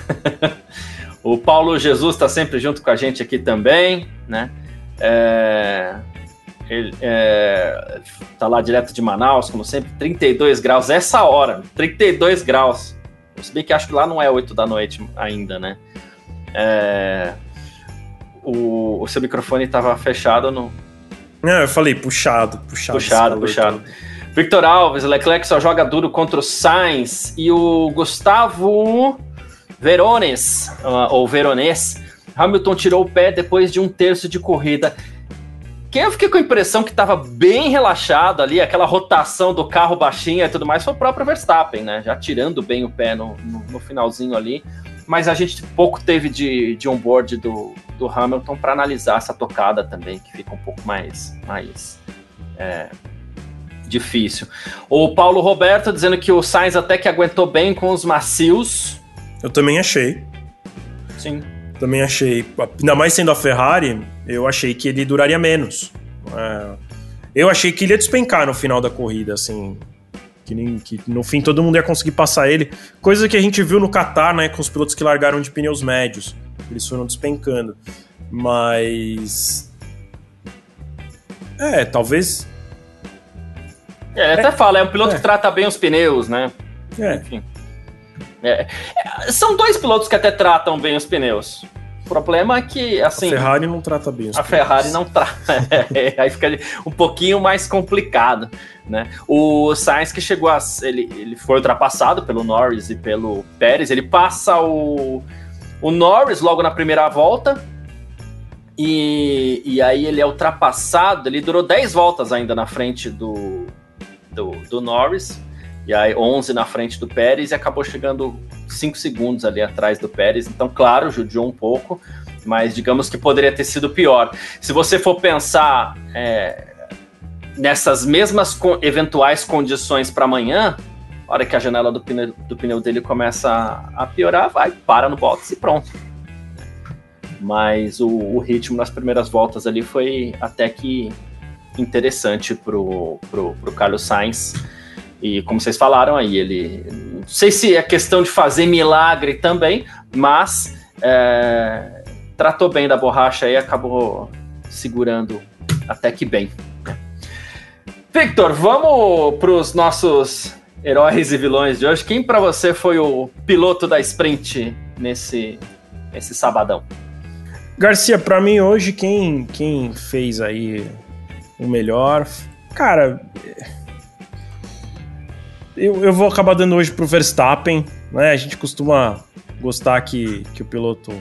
o Paulo Jesus está sempre junto com a gente aqui também, né? É, ele é, tá lá direto de Manaus, como sempre, 32 graus, essa hora, 32 graus. Se bem que acho que lá não é 8 da noite ainda, né? É, o, o seu microfone estava fechado no. Não, eu falei puxado, puxado. Puxado, puxado. Victor Alves, Leclerc só joga duro contra o Sainz e o Gustavo Verones, uh, ou Veronês, Hamilton tirou o pé depois de um terço de corrida. Quem eu fiquei com a impressão que estava bem relaxado ali, aquela rotação do carro baixinha e tudo mais, foi o próprio Verstappen, né? Já tirando bem o pé no, no, no finalzinho ali. Mas a gente pouco teve de, de onboard do, do Hamilton para analisar essa tocada também, que fica um pouco mais, mais é, difícil. O Paulo Roberto dizendo que o Sainz até que aguentou bem com os macios. Eu também achei. Sim. Também achei. Ainda mais sendo a Ferrari, eu achei que ele duraria menos. É, eu achei que ele ia despencar no final da corrida, assim. Que, nem, que no fim todo mundo ia conseguir passar ele. Coisa que a gente viu no Qatar, né? Com os pilotos que largaram de pneus médios. Eles foram despencando. Mas. É, talvez é, até fala, é um piloto é. que trata bem os pneus, né? É. Enfim. É. é. São dois pilotos que até tratam bem os pneus. O problema é que, assim. A Ferrari não trata bem A. Ferrari não trata. É, aí fica um pouquinho mais complicado, né? O Sainz que chegou a. Ele, ele foi ultrapassado pelo Norris e pelo Pérez, ele passa o, o Norris logo na primeira volta. E, e aí ele é ultrapassado, ele durou 10 voltas ainda na frente do, do, do Norris, e aí 11 na frente do Pérez, e acabou chegando 5 segundos ali atrás do Pérez. Então, claro, judiou um pouco, mas digamos que poderia ter sido pior. Se você for pensar é, nessas mesmas co eventuais condições para amanhã, a hora que a janela do pneu, do pneu dele começa a, piorar, vai, para no box e pronto. Mas o, o, ritmo nas primeiras voltas ali foi até que interessante pro, pro Carlos Sainz. E como vocês falaram aí, ele. Não sei se é questão de fazer milagre também, mas é, tratou bem da borracha e acabou segurando até que bem. Victor, vamos para os nossos heróis e vilões de hoje. Quem para você foi o piloto da sprint nesse, nesse sabadão? Garcia, para mim hoje quem quem fez aí o melhor, cara, eu, eu vou acabar dando hoje pro Verstappen, né? A gente costuma gostar que, que o piloto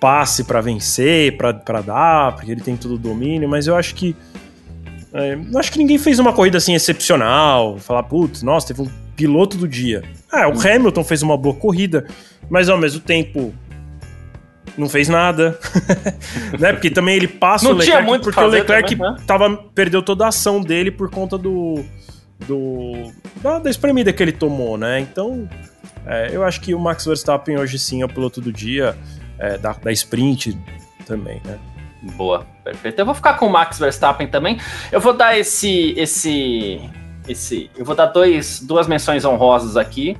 passe para vencer, para dar, porque ele tem todo o domínio, mas eu acho que é, acho que ninguém fez uma corrida assim excepcional, falar, putz, nossa, teve um piloto do dia. Ah, o Hamilton fez uma boa corrida, mas ao mesmo tempo não fez nada, né? Porque também ele passa não o Leclerc muito porque o Leclerc também, né? tava, perdeu toda a ação dele por conta do, do da, da espremida que ele tomou, né? Então, é, eu acho que o Max Verstappen hoje sim é o piloto do dia, é, da, da sprint também, né? Boa, perfeito. Eu vou ficar com o Max Verstappen também. Eu vou dar esse, esse, esse, eu vou dar dois, duas menções honrosas aqui.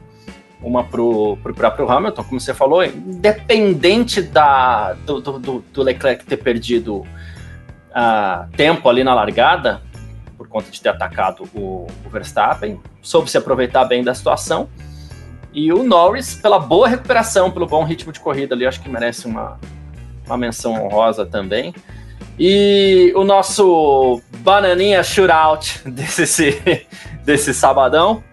Uma pro, pro próprio Hamilton, como você falou, independente da, do, do, do Leclerc ter perdido uh, tempo ali na largada, conta de ter atacado o, o Verstappen, soube se aproveitar bem da situação. E o Norris, pela boa recuperação, pelo bom ritmo de corrida ali, acho que merece uma, uma menção honrosa também. E o nosso bananinha shootout desse, desse sabadão.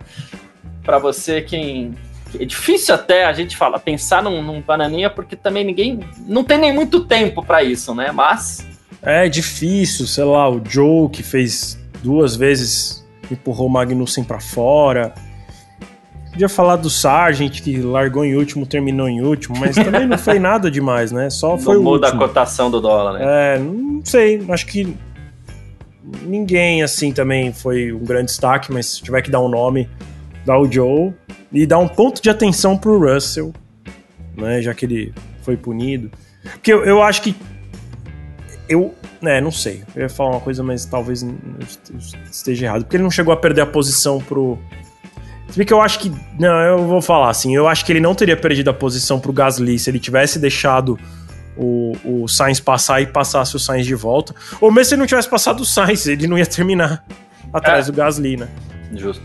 Para você, quem. É difícil até a gente falar, pensar num, num bananinha, porque também ninguém. Não tem nem muito tempo para isso, né? Mas. É difícil, sei lá, o Joe que fez duas vezes empurrou o Magnussen para fora. Podia falar do Sargent, que largou em último, terminou em último, mas também não foi nada demais, né? Só foi não o muda último. a cotação do dólar, né? É, não sei, acho que ninguém assim também foi um grande destaque, mas se tiver que dar um nome, dá o Joe e dá um ponto de atenção pro Russell, né? Já que ele foi punido. Porque eu, eu acho que eu, né, não sei. Eu ia falar uma coisa, mas talvez esteja errado. Porque ele não chegou a perder a posição pro se bem que eu acho que. Não, eu vou falar assim. Eu acho que ele não teria perdido a posição pro Gasly se ele tivesse deixado o, o Sainz passar e passasse o Sainz de volta. Ou mesmo se ele não tivesse passado o Sainz, ele não ia terminar atrás é. do Gasly, né? Justo.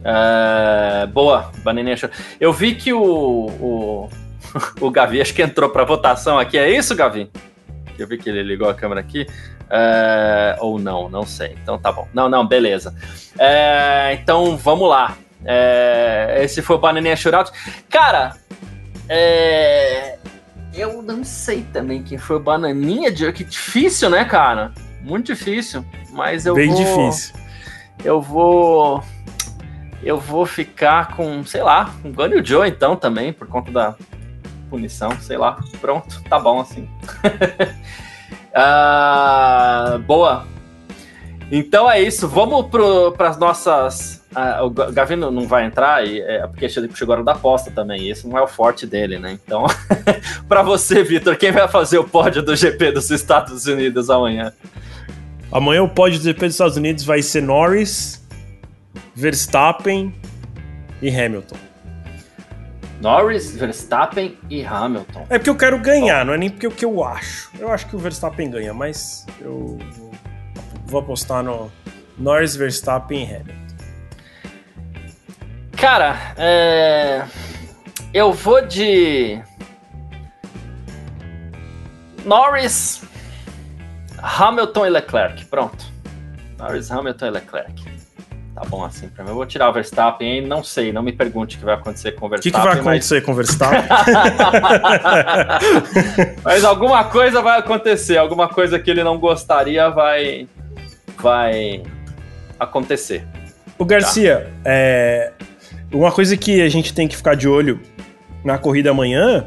Uh, boa, Bananinha Eu vi que o, o, o Gavi acho que entrou para votação aqui. É isso, Gavi? Eu vi que ele ligou a câmera aqui. Uh, ou não, não sei. Então tá bom. Não, não, beleza. Uh, então vamos lá. É, esse foi o Bananinha Shootout. Cara, é, eu não sei também quem foi o Bananinha. Que difícil, né, cara? Muito difícil. Mas eu Bem vou. difícil. Eu vou. Eu vou ficar com, sei lá, com o Gunny Joe então também, por conta da punição, sei lá. Pronto, tá bom assim. uh, boa. Então é isso. Vamos para as nossas ah, o Gavino não vai entrar, e, é, porque chegou a hora da aposta também, isso não é o forte dele, né? Então, para você, Vitor, quem vai fazer o pódio do GP dos Estados Unidos amanhã? Amanhã o pódio do GP dos Estados Unidos vai ser Norris, Verstappen e Hamilton. Norris, Verstappen e Hamilton. É porque eu quero ganhar, não é nem porque o que eu acho. Eu acho que o Verstappen ganha, mas eu vou apostar no Norris, Verstappen e Hamilton. Cara, é... eu vou de Norris, Hamilton e Leclerc. Pronto. Norris, Hamilton e Leclerc. Tá bom assim pra mim. Eu vou tirar o Verstappen, hein? não sei, não me pergunte o que vai acontecer com o O que, Verstappen. que vai acontecer com o Verstappen? Mas... mas alguma coisa vai acontecer, alguma coisa que ele não gostaria vai, vai acontecer. O Garcia, é, uma coisa que a gente tem que ficar de olho na corrida amanhã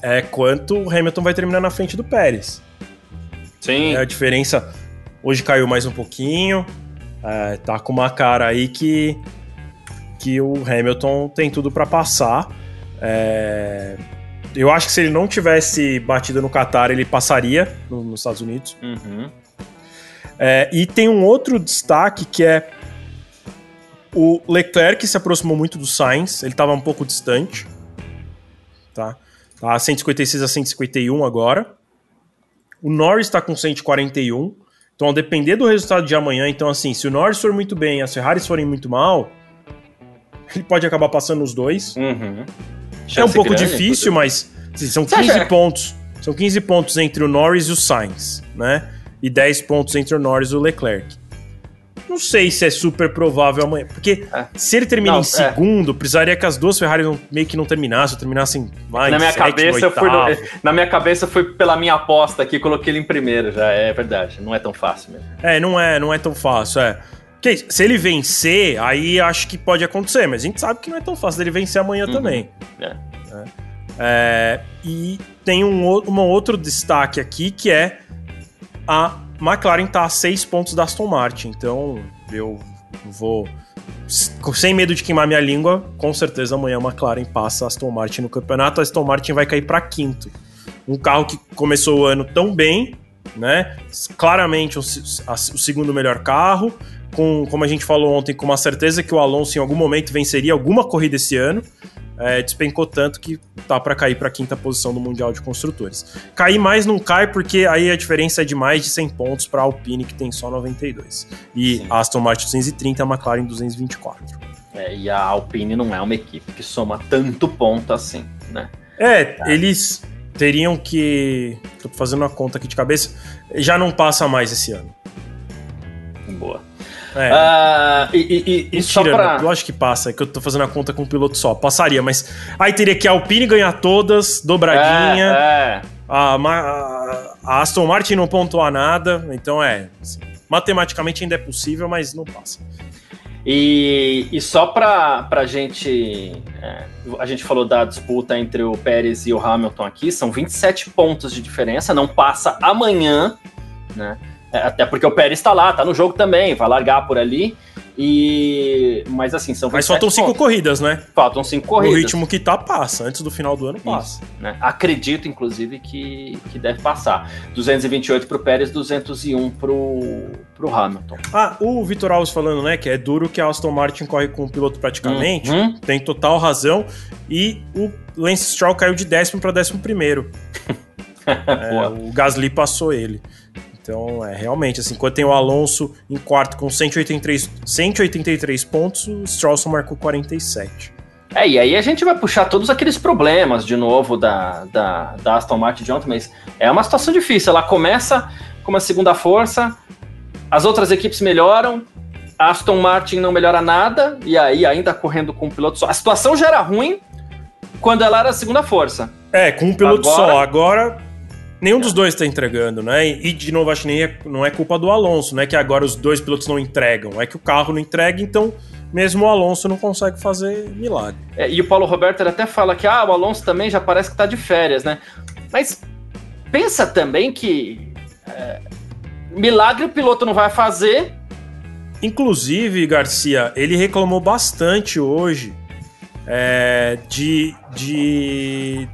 é quanto o Hamilton vai terminar na frente do Pérez. Sim. É, a diferença hoje caiu mais um pouquinho. É, tá com uma cara aí que, que o Hamilton tem tudo para passar. É, eu acho que se ele não tivesse batido no Qatar, ele passaria no, nos Estados Unidos. Uhum. É, e tem um outro destaque que é o Leclerc se aproximou muito do Sainz, ele estava um pouco distante. Tá? Tá 156 a 151 agora. O Norris está com 141. Então, a depender do resultado de amanhã, então assim, se o Norris for muito bem e as Ferraris forem muito mal, ele pode acabar passando os dois. Uhum. é um pouco grande, difícil, mas assim, são 15 acha? pontos. São 15 pontos entre o Norris e o Sainz, né? E 10 pontos entre o Norris e o Leclerc. Não sei se é super provável amanhã. Porque é. se ele termina em segundo, é. precisaria que as duas Ferraris não, meio que não terminassem, terminassem lá na minha sétimo, cabeça fui no, Na minha cabeça foi pela minha aposta aqui, coloquei ele em primeiro já. É verdade, não é tão fácil mesmo. É, não é, não é tão fácil, é. Porque se ele vencer, aí acho que pode acontecer, mas a gente sabe que não é tão fácil dele vencer amanhã uhum. também. É. É, e tem um, um outro destaque aqui que é a McLaren tá a seis pontos da Aston Martin, então eu vou sem medo de queimar minha língua, com certeza amanhã a McLaren passa a Aston Martin no campeonato. A Aston Martin vai cair para quinto. Um carro que começou o ano tão bem, né? Claramente o, o segundo melhor carro, com, como a gente falou ontem, com uma certeza que o Alonso em algum momento venceria alguma corrida esse ano é, despencou tanto que tá para cair para quinta posição do Mundial de Construtores. Cair mais não cai porque aí a diferença é de mais de 100 pontos para a Alpine que tem só 92 e Sim. Aston Martin 230 a McLaren 224. É, e a Alpine não é uma equipe que soma tanto ponto assim, né? É, tá. eles teriam que, tô fazendo uma conta aqui de cabeça, já não passa mais esse ano. Boa. É. Uh, e, e, e só pra... lógico que passa, é que eu tô fazendo a conta com um piloto só. Passaria, mas aí teria que a Alpine ganhar todas, dobradinha. É, é. A, a, a, Aston Martin não pontuar nada, então é. Assim, matematicamente ainda é possível, mas não passa. E, e só pra, pra gente. É, a gente falou da disputa entre o Pérez e o Hamilton aqui, são 27 pontos de diferença, não passa amanhã, né? É, até porque o Pérez está lá, tá no jogo também, vai largar por ali. E. Mas assim, são Mas faltam cinco corridas, né? Faltam cinco corridas. O ritmo que tá, passa. Antes do final do ano, passa. Isso, né? Acredito, inclusive, que, que deve passar. 228 pro Pérez, 201 pro, pro Hamilton. Ah, o Vitor Alves falando, né, que é duro que a Aston Martin corre com o piloto praticamente. Uhum. Tem total razão. E o Lance Stroll caiu de décimo para décimo primeiro. é, o Gasly passou ele. Então, é realmente, assim, quando tem o Alonso em quarto com 183, 183 pontos, o Stroll marcou 47. É, e aí a gente vai puxar todos aqueles problemas de novo da, da, da Aston Martin de ontem, mas é uma situação difícil. Ela começa com uma segunda força, as outras equipes melhoram, a Aston Martin não melhora nada, e aí ainda correndo com um piloto só. A situação já era ruim quando ela era a segunda força. É, com um piloto Agora... só. Agora Nenhum dos dois está entregando, né? E, de novo, acho que nem é, não é culpa do Alonso, né? Que agora os dois pilotos não entregam. É que o carro não entrega, então mesmo o Alonso não consegue fazer milagre. É, e o Paulo Roberto ele até fala que ah, o Alonso também já parece que está de férias, né? Mas pensa também que é, milagre o piloto não vai fazer. Inclusive, Garcia, ele reclamou bastante hoje é, de, de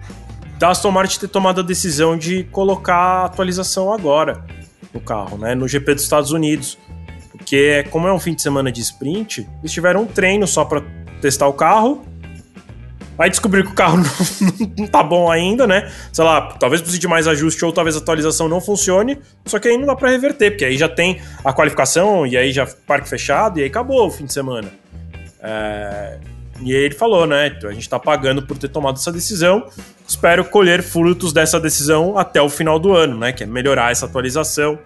da Aston Martin ter tomado a decisão de colocar a atualização agora no carro, né? No GP dos Estados Unidos. Porque, como é um fim de semana de sprint, eles tiveram um treino só para testar o carro. Aí descobriram que o carro não, não, tá bom ainda, né? Sei lá, talvez precise de mais ajuste ou talvez a atualização não funcione. Só que aí não dá para reverter, porque aí já tem a qualificação e aí já parque fechado e aí acabou o fim de semana. É... E ele falou, né? A gente tá pagando por ter tomado essa decisão. Espero colher frutos dessa decisão até o final do ano, né? Que é melhorar essa atualização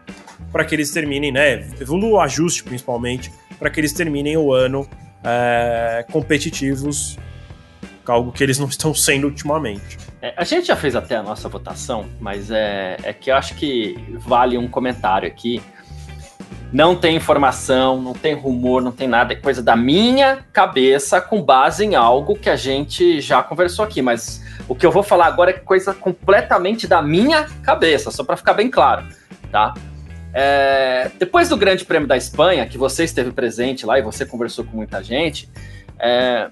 para que eles terminem, né? O ajuste, principalmente, para que eles terminem o ano é, competitivos, algo que eles não estão sendo ultimamente. É, a gente já fez até a nossa votação, mas é, é que eu acho que vale um comentário aqui. Não tem informação, não tem rumor, não tem nada, é coisa da minha cabeça com base em algo que a gente já conversou aqui, mas o que eu vou falar agora é coisa completamente da minha cabeça, só para ficar bem claro, tá? É, depois do Grande Prêmio da Espanha, que você esteve presente lá e você conversou com muita gente, é,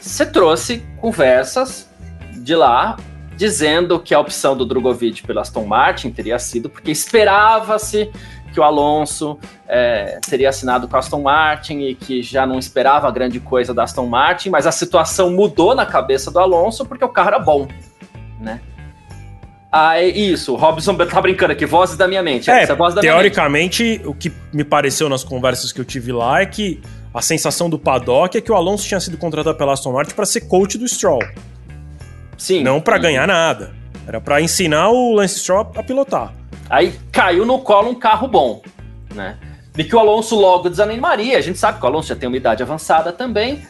você trouxe conversas de lá dizendo que a opção do Drogovic pelo Aston Martin teria sido porque esperava-se que o Alonso é, teria assinado com a Aston Martin e que já não esperava grande coisa da Aston Martin, mas a situação mudou na cabeça do Alonso porque o carro era bom, né? Ah, é isso, o Robson tá brincando aqui, vozes da minha mente. É, voz da teoricamente, mente. o que me pareceu nas conversas que eu tive lá é que a sensação do paddock é que o Alonso tinha sido contratado pela Aston Martin para ser coach do Stroll. Sim. Não para ganhar nada. Era para ensinar o Lance Stroll a pilotar. Aí caiu no colo um carro bom, né? E que o Alonso logo desanimaria. A gente sabe que o Alonso já tem uma idade avançada também.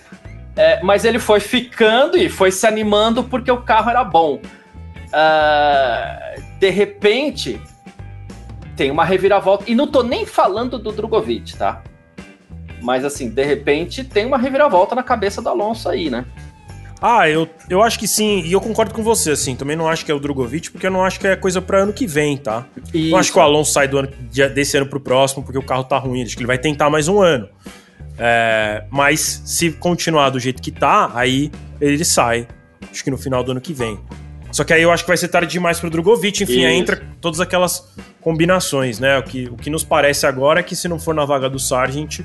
É, mas ele foi ficando e foi se animando porque o carro era bom. Uh, de repente, tem uma reviravolta. E não tô nem falando do Drogovic, tá? Mas assim, de repente tem uma reviravolta na cabeça do Alonso aí, né? Ah, eu, eu acho que sim, e eu concordo com você, assim, também não acho que é o Drogovic, porque eu não acho que é coisa para ano que vem, tá? Isso. Não acho que o Alonso sai do ano, desse ano pro próximo porque o carro tá ruim, acho que ele vai tentar mais um ano. É, mas se continuar do jeito que tá, aí ele sai, acho que no final do ano que vem. Só que aí eu acho que vai ser tarde demais pro Drogovic, enfim, aí entra todas aquelas combinações, né? O que, o que nos parece agora é que se não for na vaga do Sargent,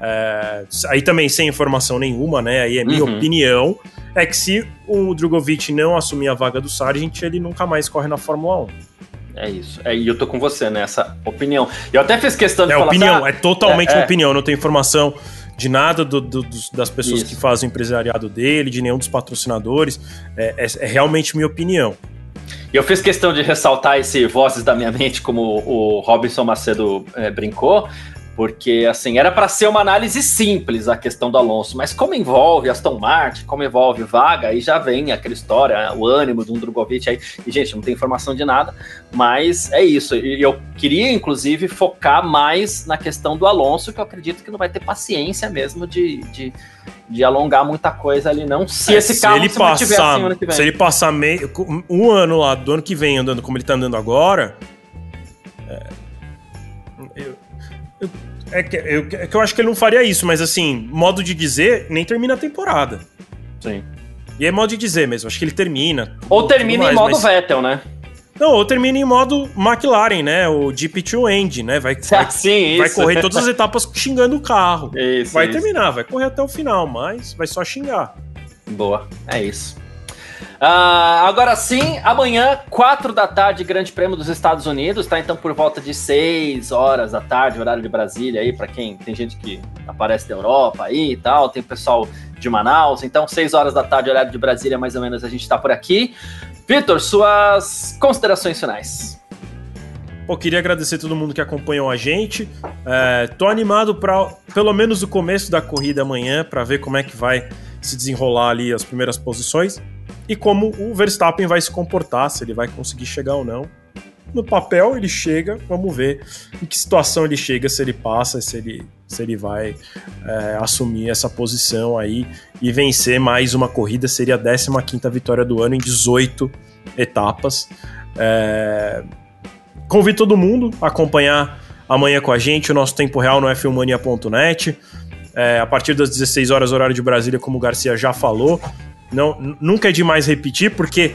é, aí também sem informação nenhuma, né? Aí é minha uhum. opinião, é que se o Drogovic não assumir a vaga do Sargent, ele nunca mais corre na Fórmula 1. É isso. É, e eu tô com você nessa opinião. Eu até fiz questão de é falar. Opinião, assim, ah, é totalmente é, é. opinião, não tem informação de nada do, do, das pessoas Isso. que fazem o empresariado dele, de nenhum dos patrocinadores. É, é, é, realmente minha opinião. E eu fiz questão de ressaltar esse Vozes da Minha Mente, como o Robinson Macedo é, brincou, porque assim era para ser uma análise simples a questão do Alonso, mas como envolve Aston Martin, como envolve vaga, aí já vem aquela história, o ânimo do Drogovic aí. E gente, não tem informação de nada, mas é isso. E eu queria inclusive focar mais na questão do Alonso, que eu acredito que não vai ter paciência mesmo de, de, de alongar muita coisa ali não. Se é, esse carro se ele se passar, assim ano que vem. se ele passar meio um ano lá do ano que vem andando como ele tá andando agora, é, eu, eu é que, eu, é que eu acho que ele não faria isso, mas assim, modo de dizer, nem termina a temporada. Sim. E é modo de dizer mesmo, acho que ele termina. Ou termina mais, em modo mas... Vettel, né? Não, ou termina em modo McLaren, né? O GP2 End, né? Vai, vai, Sim, vai correr todas as etapas xingando o carro. Isso, vai isso. terminar, vai correr até o final, mas vai só xingar. Boa, é isso. Uh, agora sim, amanhã, 4 da tarde, Grande Prêmio dos Estados Unidos, tá? Então por volta de 6 horas da tarde, horário de Brasília aí, para quem tem gente que aparece da Europa aí e tal, tem pessoal de Manaus, então 6 horas da tarde, horário de Brasília, mais ou menos a gente tá por aqui. Vitor, suas considerações finais. Pô, queria agradecer todo mundo que acompanhou a gente. É, tô animado para pelo menos o começo da corrida amanhã, para ver como é que vai se desenrolar ali as primeiras posições e como o Verstappen vai se comportar, se ele vai conseguir chegar ou não. No papel ele chega, vamos ver em que situação ele chega, se ele passa, se ele, se ele vai é, assumir essa posição aí e vencer mais uma corrida. Seria a 15 vitória do ano em 18 etapas. É... Convido todo mundo a acompanhar amanhã com a gente o nosso tempo real no f1mania.net. É, a partir das 16 horas, horário de Brasília, como o Garcia já falou. Não, nunca é demais repetir, porque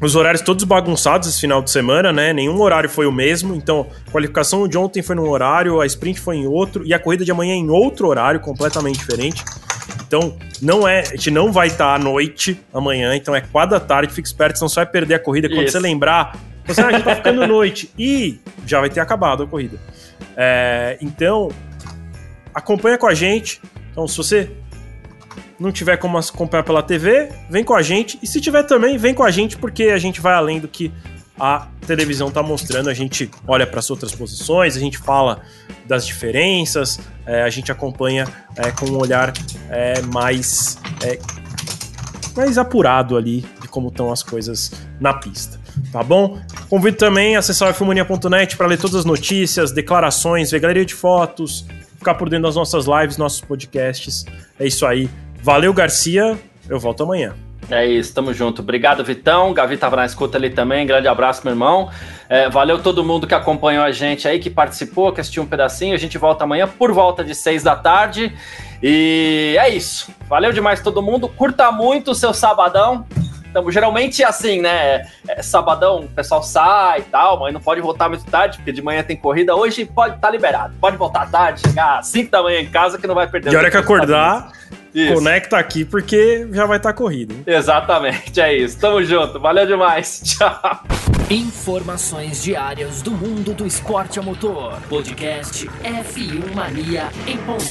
os horários todos bagunçados esse final de semana, né? Nenhum horário foi o mesmo. Então, a qualificação de ontem foi num horário, a sprint foi em outro e a corrida de amanhã em outro horário, completamente diferente. Então, não é, a gente não vai estar à noite amanhã, então é quadra tarde, fique esperto, senão você vai perder a corrida. Quando Isso. você lembrar, você ah, já tá ficando noite e já vai ter acabado a corrida. É, então, acompanha com a gente. Então, se você não tiver como comprar pela TV, vem com a gente. E se tiver também, vem com a gente, porque a gente vai além do que a televisão está mostrando. A gente olha para as outras posições, a gente fala das diferenças, é, a gente acompanha é, com um olhar é, mais, é, mais apurado ali de como estão as coisas na pista. Tá bom? Convido também a acessar o filmonia.net para ler todas as notícias, declarações, ver galeria de fotos, ficar por dentro das nossas lives, nossos podcasts. É isso aí. Valeu, Garcia. Eu volto amanhã. É isso, tamo junto. Obrigado, Vitão. Gavi tava na escuta ali também. Grande abraço, meu irmão. É, valeu todo mundo que acompanhou a gente aí, que participou, que assistiu um pedacinho. A gente volta amanhã por volta de seis da tarde. E é isso. Valeu demais todo mundo. Curta muito o seu sabadão. Então, geralmente assim, né? É, sabadão o pessoal sai e tal, mas não pode voltar muito tarde, porque de manhã tem corrida. Hoje pode estar tá liberado. Pode voltar tarde, chegar às 5 da manhã em casa que não vai perder. E hora que acordar, isso. conecta aqui porque já vai estar tá corrido. Exatamente, é isso. Tamo junto. Valeu demais. Tchau. Informações diárias do mundo do esporte a motor. Podcast F1 Mania em ponto.